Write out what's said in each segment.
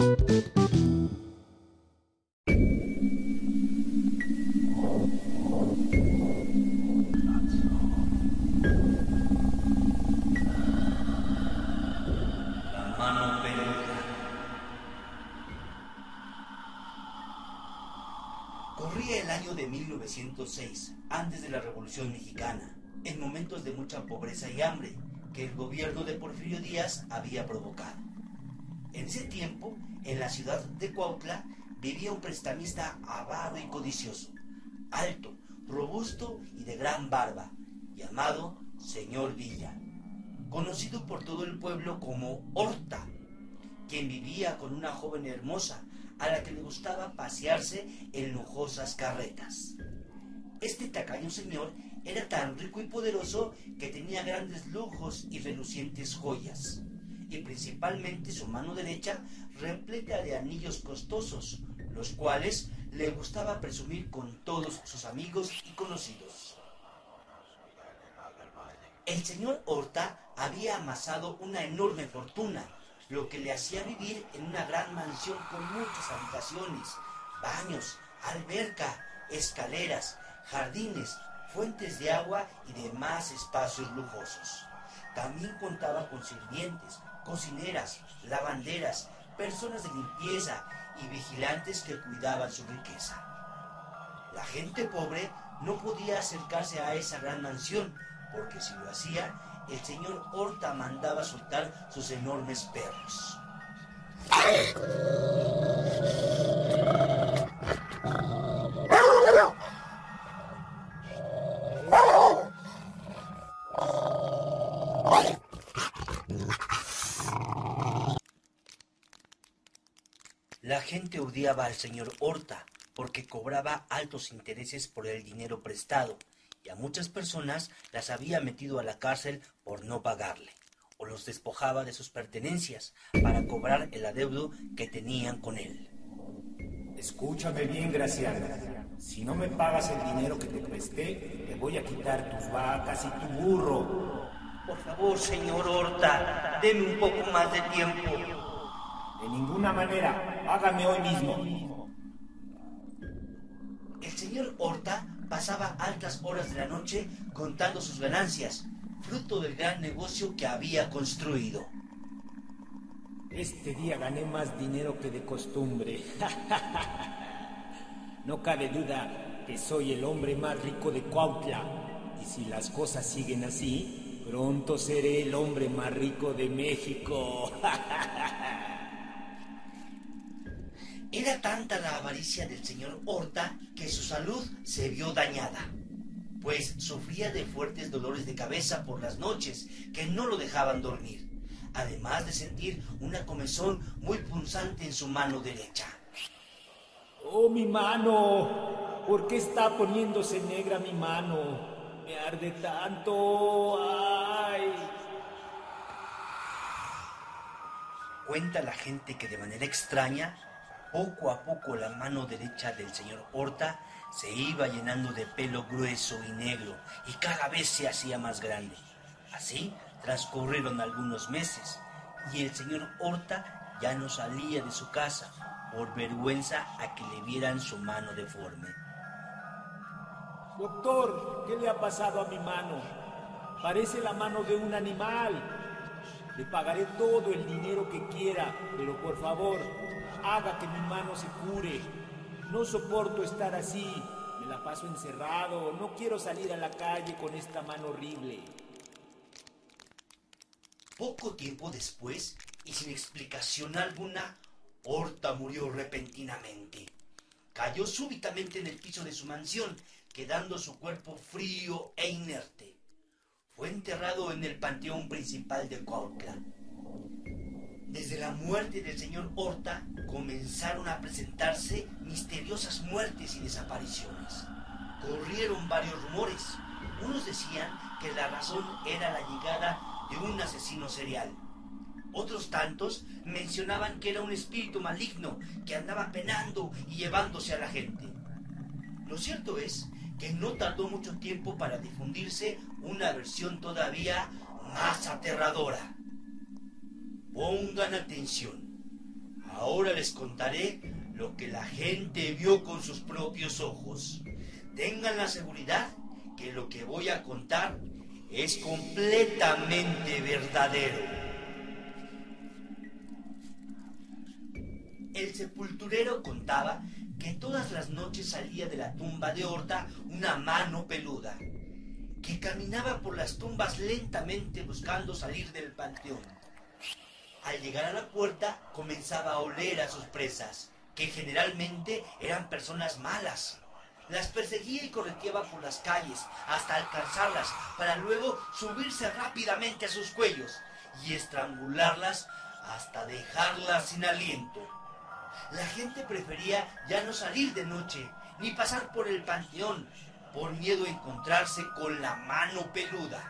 Corría el año de 1906, antes de la Revolución Mexicana, en momentos de mucha pobreza y hambre que el gobierno de Porfirio Díaz había provocado. En ese tiempo, en la ciudad de Cuautla, vivía un prestamista avaro y codicioso, alto, robusto y de gran barba, llamado Señor Villa, conocido por todo el pueblo como Horta, quien vivía con una joven hermosa a la que le gustaba pasearse en lujosas carretas. Este tacaño señor era tan rico y poderoso que tenía grandes lujos y relucientes joyas, y principalmente su mano derecha repleta de anillos costosos, los cuales le gustaba presumir con todos sus amigos y conocidos. El señor Horta había amasado una enorme fortuna, lo que le hacía vivir en una gran mansión con muchas habitaciones, baños, alberca, escaleras, jardines, fuentes de agua y demás espacios lujosos. También contaba con sirvientes, cocineras, lavanderas, personas de limpieza y vigilantes que cuidaban su riqueza. La gente pobre no podía acercarse a esa gran mansión, porque si lo hacía, el señor Horta mandaba soltar sus enormes perros. La gente odiaba al señor Horta porque cobraba altos intereses por el dinero prestado y a muchas personas las había metido a la cárcel por no pagarle o los despojaba de sus pertenencias para cobrar el adeudo que tenían con él. Escúchame bien, Graciano. Si no me pagas el dinero que te presté, te voy a quitar tus vacas y tu burro. Por favor, señor Horta, deme un poco más de tiempo. De ninguna manera, hágame hoy mismo. El señor Horta pasaba altas horas de la noche contando sus ganancias, fruto del gran negocio que había construido. Este día gané más dinero que de costumbre. no cabe duda que soy el hombre más rico de Cuautla. Y si las cosas siguen así, pronto seré el hombre más rico de México. Era tanta la avaricia del señor Horta que su salud se vio dañada, pues sufría de fuertes dolores de cabeza por las noches que no lo dejaban dormir, además de sentir una comezón muy punzante en su mano derecha. Oh, mi mano, ¿por qué está poniéndose negra mi mano? Me arde tanto. ¡Ay! Cuenta la gente que de manera extraña poco a poco la mano derecha del señor Horta se iba llenando de pelo grueso y negro y cada vez se hacía más grande. Así transcurrieron algunos meses y el señor Horta ya no salía de su casa por vergüenza a que le vieran su mano deforme. Doctor, ¿qué le ha pasado a mi mano? Parece la mano de un animal. Le pagaré todo el dinero que quiera, pero por favor, haga que mi mano se cure. No soporto estar así. Me la paso encerrado. No quiero salir a la calle con esta mano horrible. Poco tiempo después, y sin explicación alguna, Horta murió repentinamente. Cayó súbitamente en el piso de su mansión, quedando su cuerpo frío e inerte. Fue enterrado en el panteón principal de Cuautla. Desde la muerte del señor Horta comenzaron a presentarse misteriosas muertes y desapariciones. Corrieron varios rumores. Unos decían que la razón era la llegada de un asesino serial. Otros tantos mencionaban que era un espíritu maligno que andaba penando y llevándose a la gente. Lo cierto es que no tardó mucho tiempo para difundirse una versión todavía más aterradora. Pongan atención. Ahora les contaré lo que la gente vio con sus propios ojos. Tengan la seguridad que lo que voy a contar es completamente verdadero. El sepulturero contaba que todas las noches salía de la tumba de Horta una mano peluda, que caminaba por las tumbas lentamente buscando salir del panteón. Al llegar a la puerta comenzaba a oler a sus presas, que generalmente eran personas malas. Las perseguía y correteaba por las calles hasta alcanzarlas para luego subirse rápidamente a sus cuellos y estrangularlas hasta dejarlas sin aliento. La gente prefería ya no salir de noche, ni pasar por el panteón, por miedo a encontrarse con la mano peluda.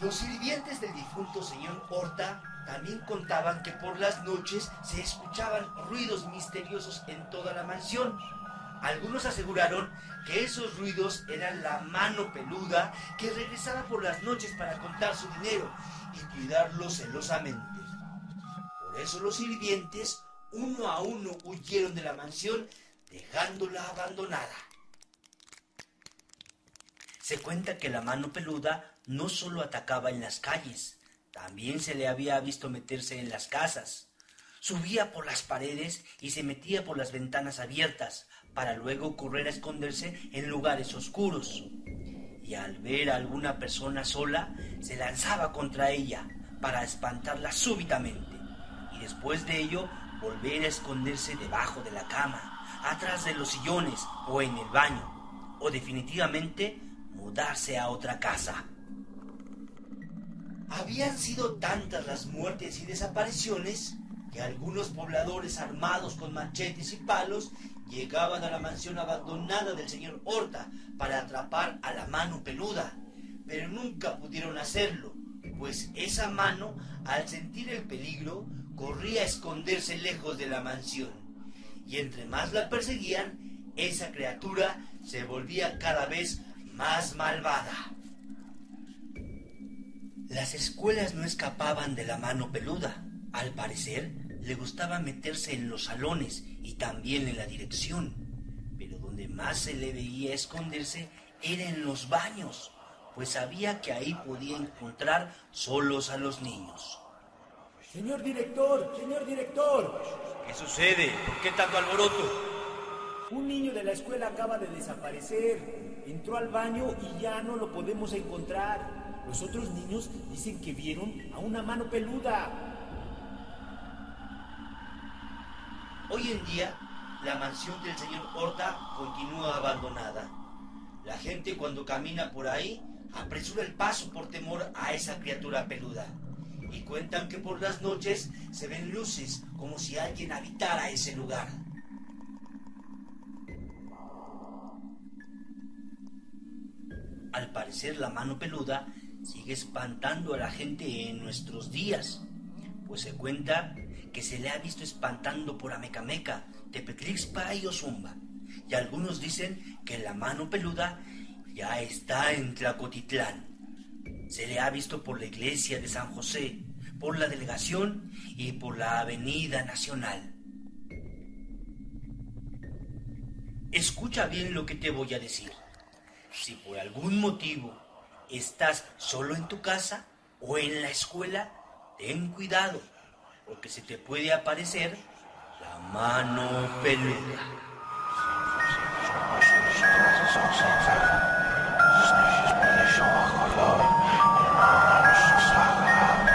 Los sirvientes del difunto señor Horta también contaban que por las noches se escuchaban ruidos misteriosos en toda la mansión. Algunos aseguraron que esos ruidos eran la mano peluda que regresaba por las noches para contar su dinero y cuidarlo celosamente. Por eso los sirvientes, uno a uno, huyeron de la mansión, dejándola abandonada. Se cuenta que la mano peluda no solo atacaba en las calles, también se le había visto meterse en las casas. Subía por las paredes y se metía por las ventanas abiertas, para luego correr a esconderse en lugares oscuros. Y al ver a alguna persona sola, se lanzaba contra ella para espantarla súbitamente y después de ello volver a esconderse debajo de la cama, atrás de los sillones o en el baño, o definitivamente mudarse a otra casa. Habían sido tantas las muertes y desapariciones que algunos pobladores armados con machetes y palos llegaban a la mansión abandonada del señor Horta para atrapar a la mano peluda, pero nunca pudieron hacerlo, pues esa mano, al sentir el peligro, corría a esconderse lejos de la mansión. Y entre más la perseguían, esa criatura se volvía cada vez más malvada. Las escuelas no escapaban de la mano peluda. Al parecer, le gustaba meterse en los salones y también en la dirección. Pero donde más se le veía esconderse era en los baños, pues sabía que ahí podía encontrar solos a los niños. Señor director, señor director. ¿Qué sucede? ¿Por qué tanto alboroto? Un niño de la escuela acaba de desaparecer. Entró al baño y ya no lo podemos encontrar. Los otros niños dicen que vieron a una mano peluda. Hoy en día, la mansión del señor Horta continúa abandonada. La gente cuando camina por ahí apresura el paso por temor a esa criatura peluda y cuentan que por las noches se ven luces como si alguien habitara ese lugar. Al parecer la mano peluda sigue espantando a la gente en nuestros días, pues se cuenta que se le ha visto espantando por Amecameca, Tepetlixpa y Ozumba, y algunos dicen que la mano peluda ya está en Tlacotitlán. Se le ha visto por la iglesia de San José, por la delegación y por la avenida nacional. Escucha bien lo que te voy a decir. Si por algún motivo estás solo en tu casa o en la escuela, ten cuidado, porque se te puede aparecer la mano peluda.